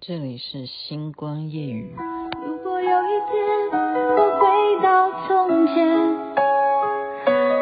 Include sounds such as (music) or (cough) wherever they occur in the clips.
这里是星光夜雨。如果有一天我回到从前，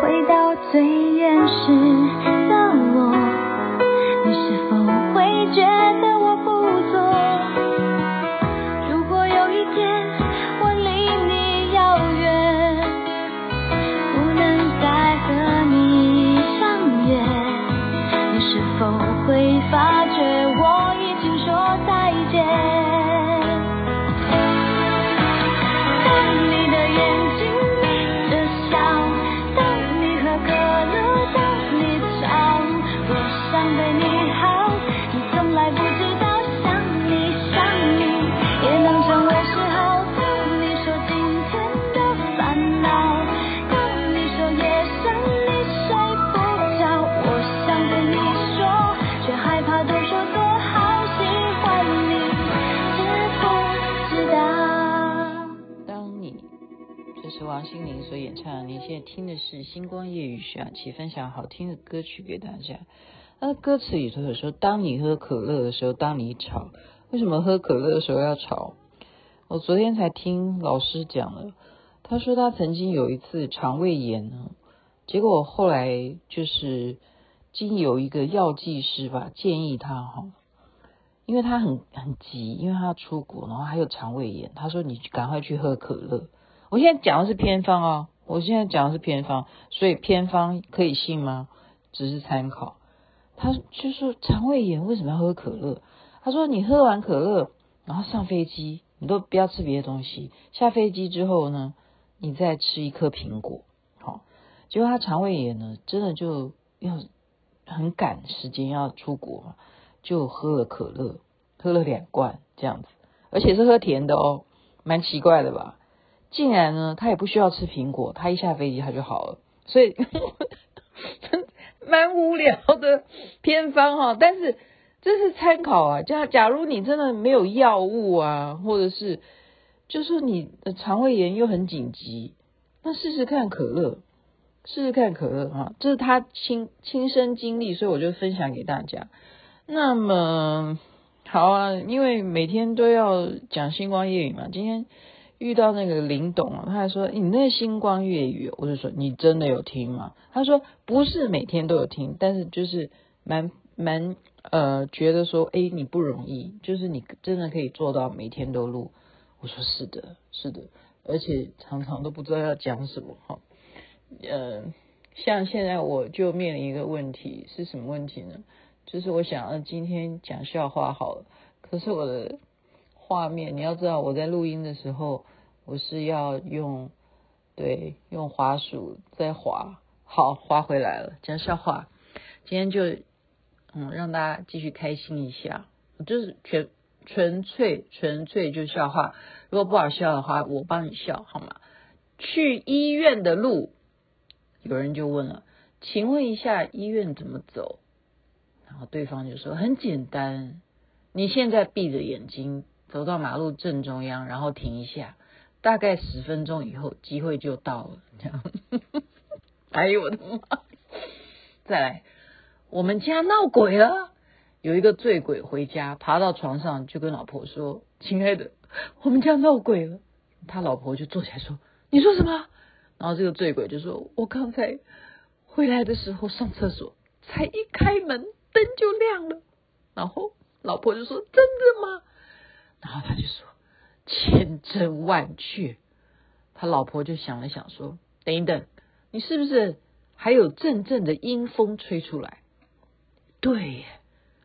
回到最原始王心凌所演唱，您现在听的是《星光夜雨》，徐雅琪分享好听的歌曲给大家。那歌词里头有说：“当你喝可乐的时候，当你吵，为什么喝可乐的时候要吵？”我昨天才听老师讲了，他说他曾经有一次肠胃炎呢，结果后来就是经有一个药剂师吧建议他哈，因为他很很急，因为他要出国，然后还有肠胃炎，他说你赶快去喝可乐。我现在讲的是偏方哦，我现在讲的是偏方，所以偏方可以信吗？只是参考。他就说肠胃炎为什么要喝可乐？他说你喝完可乐，然后上飞机，你都不要吃别的东西。下飞机之后呢，你再吃一颗苹果。好，结果他肠胃炎呢，真的就要很赶时间要出国嘛，就喝了可乐，喝了两罐这样子，而且是喝甜的哦，蛮奇怪的吧？竟然呢，他也不需要吃苹果，他一下飞机他就好了，所以 (laughs) 蛮无聊的偏方哈。但是这是参考啊，假假如你真的没有药物啊，或者是就是你的肠胃炎又很紧急，那试试看可乐，试试看可乐哈，这是他亲亲身经历，所以我就分享给大家。那么好啊，因为每天都要讲星光夜语嘛，今天。遇到那个林董啊，他还说，你那星光粤语，我就说你真的有听吗？他说不是每天都有听，但是就是蛮蛮呃觉得说，哎，你不容易，就是你真的可以做到每天都录。我说是的，是的，而且常常都不知道要讲什么哈。呃，像现在我就面临一个问题，是什么问题呢？就是我想要今天讲笑话好了，可是我的。画面，你要知道，我在录音的时候，我是要用对用滑鼠在滑，好滑回来了。讲笑话，今天就嗯让大家继续开心一下，就是全纯粹纯粹就笑话。如果不好笑的话，我帮你笑好吗？去医院的路，有人就问了，请问一下医院怎么走？然后对方就说很简单，你现在闭着眼睛。走到马路正中央，然后停一下，大概十分钟以后，机会就到了。这样，(laughs) 哎呦我的妈！再来，我们家闹鬼了，有一个醉鬼回家，爬到床上就跟老婆说：“亲爱的，我们家闹鬼了。”他老婆就坐起来说：“你说什么？”然后这个醉鬼就说：“我刚才回来的时候上厕所，才一开门，灯就亮了。”然后老婆就说：“真的吗？”然后他就说：“千真万确。”他老婆就想了想说：“等一等，你是不是还有阵阵的阴风吹出来？”对耶，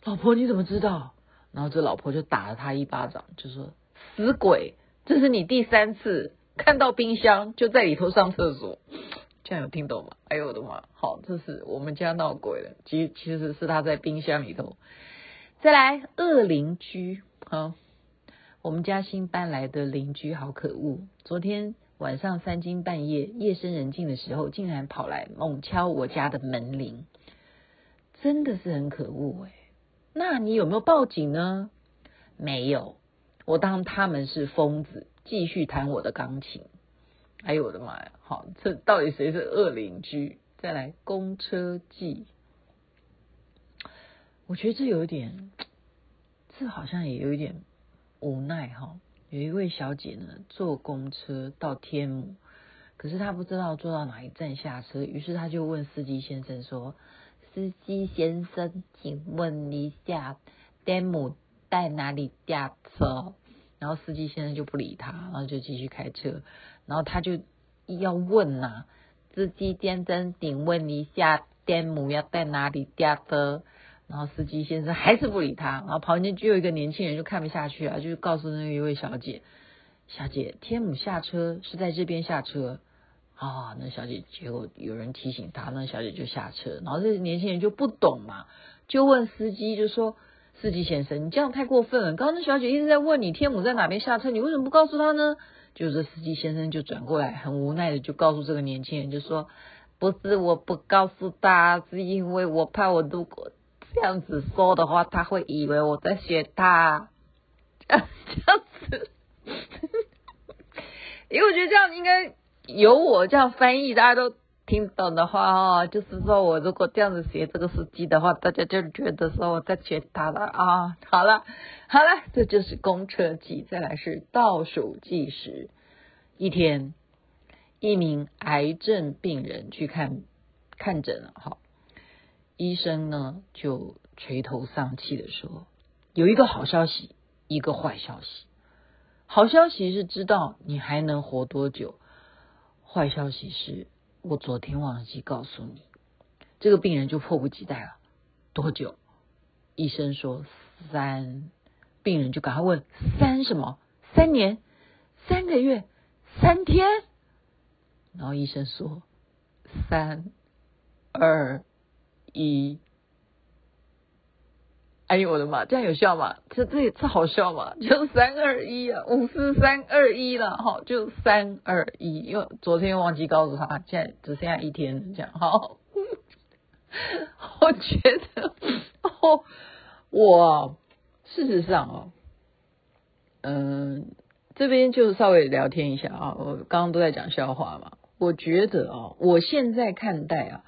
老婆你怎么知道？然后这老婆就打了他一巴掌，就说：“死鬼，这是你第三次看到冰箱就在里头上厕所，这样有听懂吗？”哎呦我的妈！好，这是我们家闹鬼了，其实其实是他在冰箱里头。再来，恶邻居，好。我们家新搬来的邻居好可恶！昨天晚上三更半夜，夜深人静的时候，竟然跑来猛敲我家的门铃，真的是很可恶哎！那你有没有报警呢？没有，我当他们是疯子，继续弹我的钢琴。哎呦我的妈呀！好，这到底谁是恶邻居？再来公车记，我觉得这有点，这好像也有一点。无奈哈，有一位小姐呢坐公车到天母，可是她不知道坐到哪一站下车，于是她就问司机先生说：“司机先生，请问一下，天母在哪里下车？”然后司机先生就不理他，然后就继续开车，然后他就要问呐、司机先生，请问一下，天母要在哪里下车？然后司机先生还是不理他，然后旁边就有一个年轻人就看不下去啊，就告诉那一位小姐，小姐，天母下车是在这边下车啊、那小姐结果有人提醒她，那小姐就下车，然后这年轻人就不懂嘛，就问司机就说。司机先生，你这样太过分了。刚刚那小姐一直在问你天母在哪边下车，你为什么不告诉她呢？就是司机先生就转过来，很无奈的就告诉这个年轻人，就说：“不是我不告诉他，是因为我怕我路过这样子说的话，他会以为我在学他。”这样这样子，因为我觉得这样应该由我这样翻译，大家都。听懂的话哦，就是说我如果这样子学这个司机的话，大家就觉得说我在学他了啊。好了，好了，这就是公车记。再来是倒数计时，一天，一名癌症病人去看看诊了。哈，医生呢就垂头丧气的说，有一个好消息，一个坏消息。好消息是知道你还能活多久，坏消息是。我昨天忘记告诉你，这个病人就迫不及待了。多久？医生说三。病人就赶快问三什么？三年？三个月？三天？然后医生说三二一。哎呦我的妈！这样有效吗？这这也这好笑吗？就三二一啊，五四三二一了哈，就三二一。因为昨天忘记告诉他，现在只剩下一天这样哈。(laughs) 我觉得哦，我事实上哦，嗯，这边就稍微聊天一下啊。我刚刚都在讲笑话嘛。我觉得啊，我现在看待啊。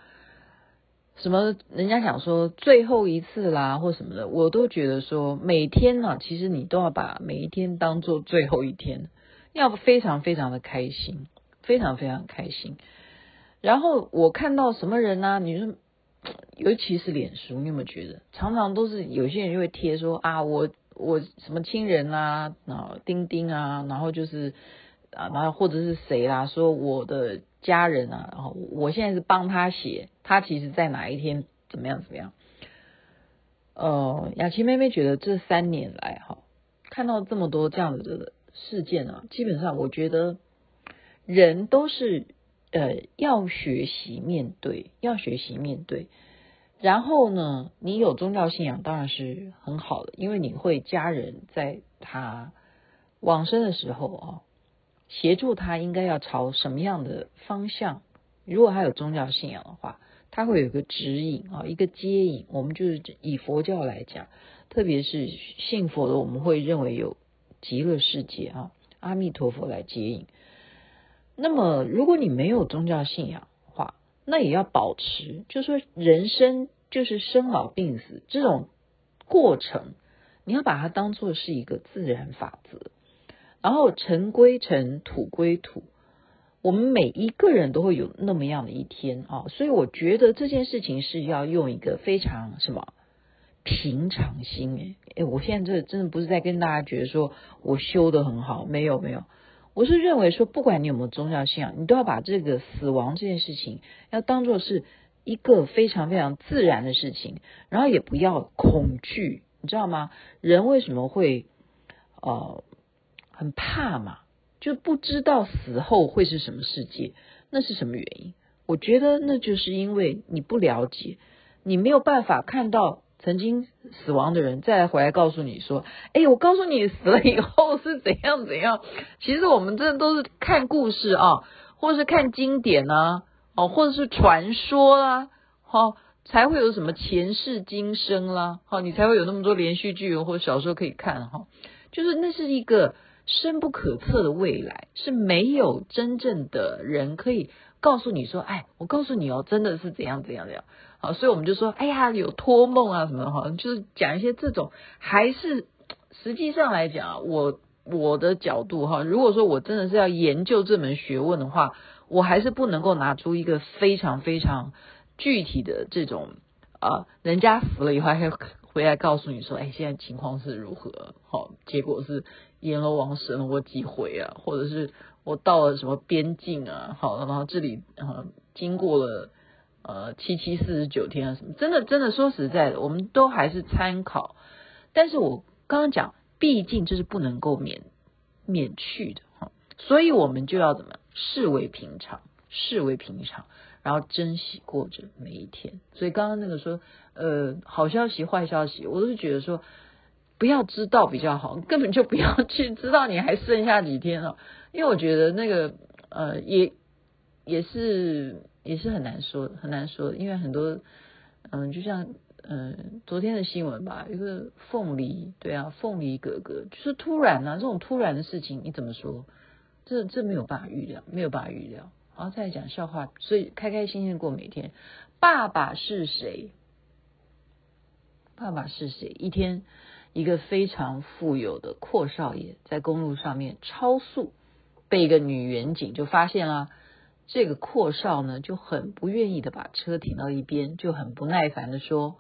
什么？人家想说最后一次啦，或什么的，我都觉得说每天呢、啊，其实你都要把每一天当做最后一天，要非常非常的开心，非常非常开心。然后我看到什么人呢、啊？你说，尤其是脸书，你有没有觉得常常都是有些人就会贴说啊，我我什么亲人啊，然后钉钉啊，然后就是啊，然后或者是谁啦，说我的。家人啊，然后我现在是帮他写，他其实在哪一天怎么样怎么样？呃，雅琪妹妹觉得这三年来哈，看到这么多这样子的事件啊，基本上我觉得人都是呃要学习面对，要学习面对。然后呢，你有宗教信仰当然是很好的，因为你会家人在他往生的时候啊。协助他应该要朝什么样的方向？如果他有宗教信仰的话，他会有个指引啊，一个接引。我们就是以佛教来讲，特别是信佛的，我们会认为有极乐世界啊，阿弥陀佛来接引。那么，如果你没有宗教信仰的话，那也要保持，就是说人生就是生老病死这种过程，你要把它当做是一个自然法则。然后尘归尘，土归土，我们每一个人都会有那么样的一天啊，所以我觉得这件事情是要用一个非常什么平常心诶诶，我现在这真的不是在跟大家觉得说我修得很好，没有没有，我是认为说不管你有没有宗教信仰，你都要把这个死亡这件事情要当做是一个非常非常自然的事情，然后也不要恐惧，你知道吗？人为什么会呃？很怕嘛，就不知道死后会是什么世界，那是什么原因？我觉得那就是因为你不了解，你没有办法看到曾经死亡的人再回来告诉你说：“哎，我告诉你死了以后是怎样怎样。(laughs) ”其实我们这都是看故事啊，或是看经典啊，哦，或者是传说啦，好，才会有什么前世今生啦，好，你才会有那么多连续剧或者小说可以看哈。就是那是一个。深不可测的未来是没有真正的人可以告诉你说，哎，我告诉你哦，真的是怎样怎样怎样。好，所以我们就说，哎呀，有托梦啊什么的哈，就是讲一些这种还是实际上来讲，我我的角度哈，如果说我真的是要研究这门学问的话，我还是不能够拿出一个非常非常具体的这种啊，人家死了以后还回来告诉你说，哎，现在情况是如何？好，结果是阎罗王审了我几回啊，或者是我到了什么边境啊？好，然后这里啊经过了呃七七四十九天啊什么？真的真的说实在的，我们都还是参考。但是我刚刚讲，毕竟这是不能够免免去的哈，所以我们就要怎么视为平常，视为平常。然后珍惜过着每一天，所以刚刚那个说，呃，好消息、坏消息，我都是觉得说，不要知道比较好，根本就不要去知道你还剩下几天了，因为我觉得那个，呃，也也是也是很难说，很难说，因为很多，嗯、就像，嗯、昨天的新闻吧，一个凤梨，对啊，凤梨哥哥，就是突然啊，这种突然的事情，你怎么说？这这没有办法预料，没有办法预料。然后再讲笑话，所以开开心心过每天。爸爸是谁？爸爸是谁？一天，一个非常富有的阔少爷在公路上面超速，被一个女员警就发现了。这个阔少呢就很不愿意的把车停到一边，就很不耐烦的说：“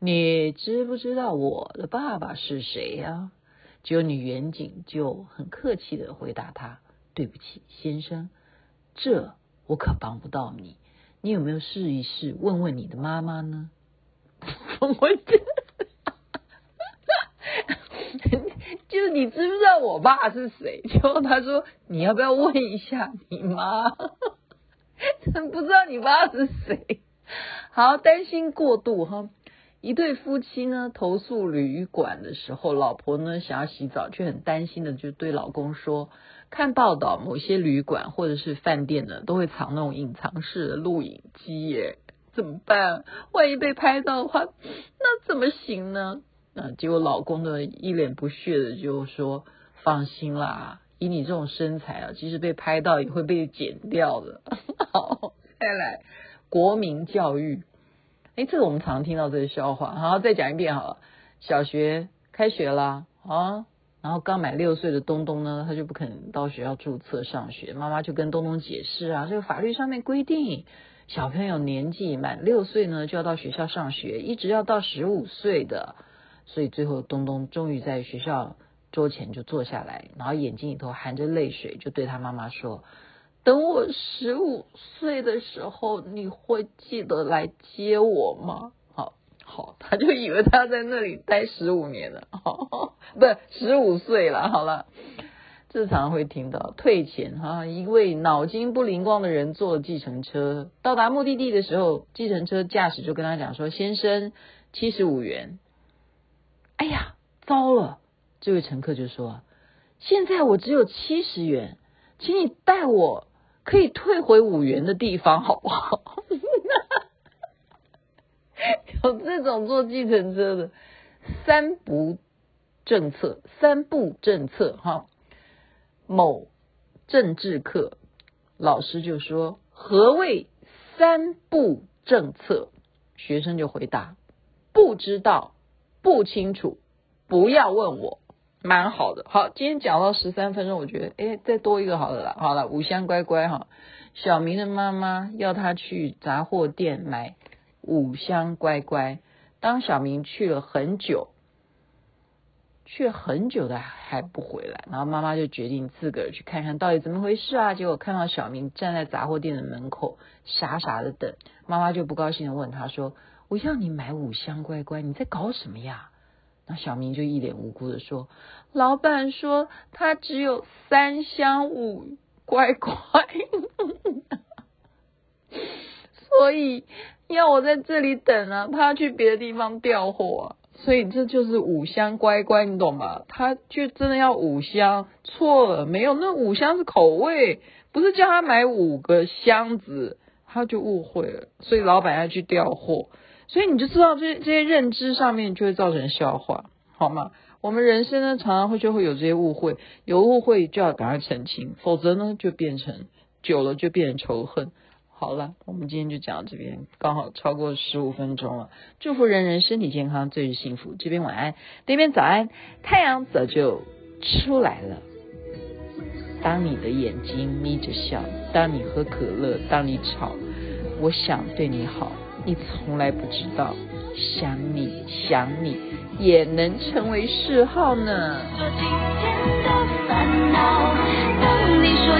你知不知道我的爸爸是谁呀？”只有女员警就很客气的回答他：“对不起，先生。”这我可帮不到你，你有没有试一试问问你的妈妈呢？(laughs) 我这，就是你知不知道我爸是谁？(laughs) 结果他说，你要不要问一下你妈？真不知道你爸是谁？好，担心过度哈。一对夫妻呢投诉旅馆的时候，老婆呢想要洗澡，却很担心的就对老公说。看报道，某些旅馆或者是饭店呢，都会藏那种隐藏式的录影机耶，怎么办？万一被拍到的话，那怎么行呢？那结果老公呢一脸不屑的就说：“放心啦，以你这种身材啊，即使被拍到也会被剪掉的。”好，再来国民教育，哎，这个我们常听到这个笑话，好，再讲一遍好了。小学开学啦，啊。然后刚满六岁的东东呢，他就不肯到学校注册上学。妈妈就跟东东解释啊，这个法律上面规定，小朋友年纪满六岁呢，就要到学校上学，一直要到十五岁的。所以最后东东终于在学校桌前就坐下来，然后眼睛里头含着泪水，就对他妈妈说：“等我十五岁的时候，你会记得来接我吗？”好，他就以为他要在那里待十五年了，不十五岁了。好了，这常常会听到退钱哈，一位脑筋不灵光的人坐计程车到达目的地的时候，计程车驾驶就跟他讲说：“先生，七十五元。”哎呀，糟了！这位乘客就说：“现在我只有七十元，请你带我可以退回五元的地方，好不好？” (laughs) 有这种坐计程车的三不政策，三不政策哈。某政治课老师就说：“何谓三不政策？”学生就回答：“不知道，不清楚，不要问我。”蛮好的。好，今天讲到十三分钟，我觉得哎，再多一个好了啦。好了，五香乖乖哈。小明的妈妈要他去杂货店买。五香乖乖，当小明去了很久，去了很久的还不回来，然后妈妈就决定自个儿去看看到底怎么回事啊。结果看到小明站在杂货店的门口，傻傻的等，妈妈就不高兴的问他说：“我要你买五香乖乖，你在搞什么呀？”那小明就一脸无辜的说：“老板说他只有三香五乖乖，(laughs) 所以。”要我在这里等啊，他要去别的地方调货啊，所以这就是五香乖乖，你懂吗？他就真的要五香，错了，没有，那五香是口味，不是叫他买五个箱子，他就误会了，所以老板要去调货，所以你就知道这这些认知上面就会造成笑话，好吗？我们人生呢，常常会就会有这些误会，有误会就要赶快澄清，否则呢就变成久了就变成仇恨。好了，我们今天就讲到这边，刚好超过十五分钟了。祝福人人身体健康，最是幸福。这边晚安，那边早安，太阳早就出来了。当你的眼睛眯着笑，当你喝可乐，当你吵，我想对你好，你从来不知道，想你想你也能成为嗜好呢。说今天的烦恼，当你说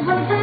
从来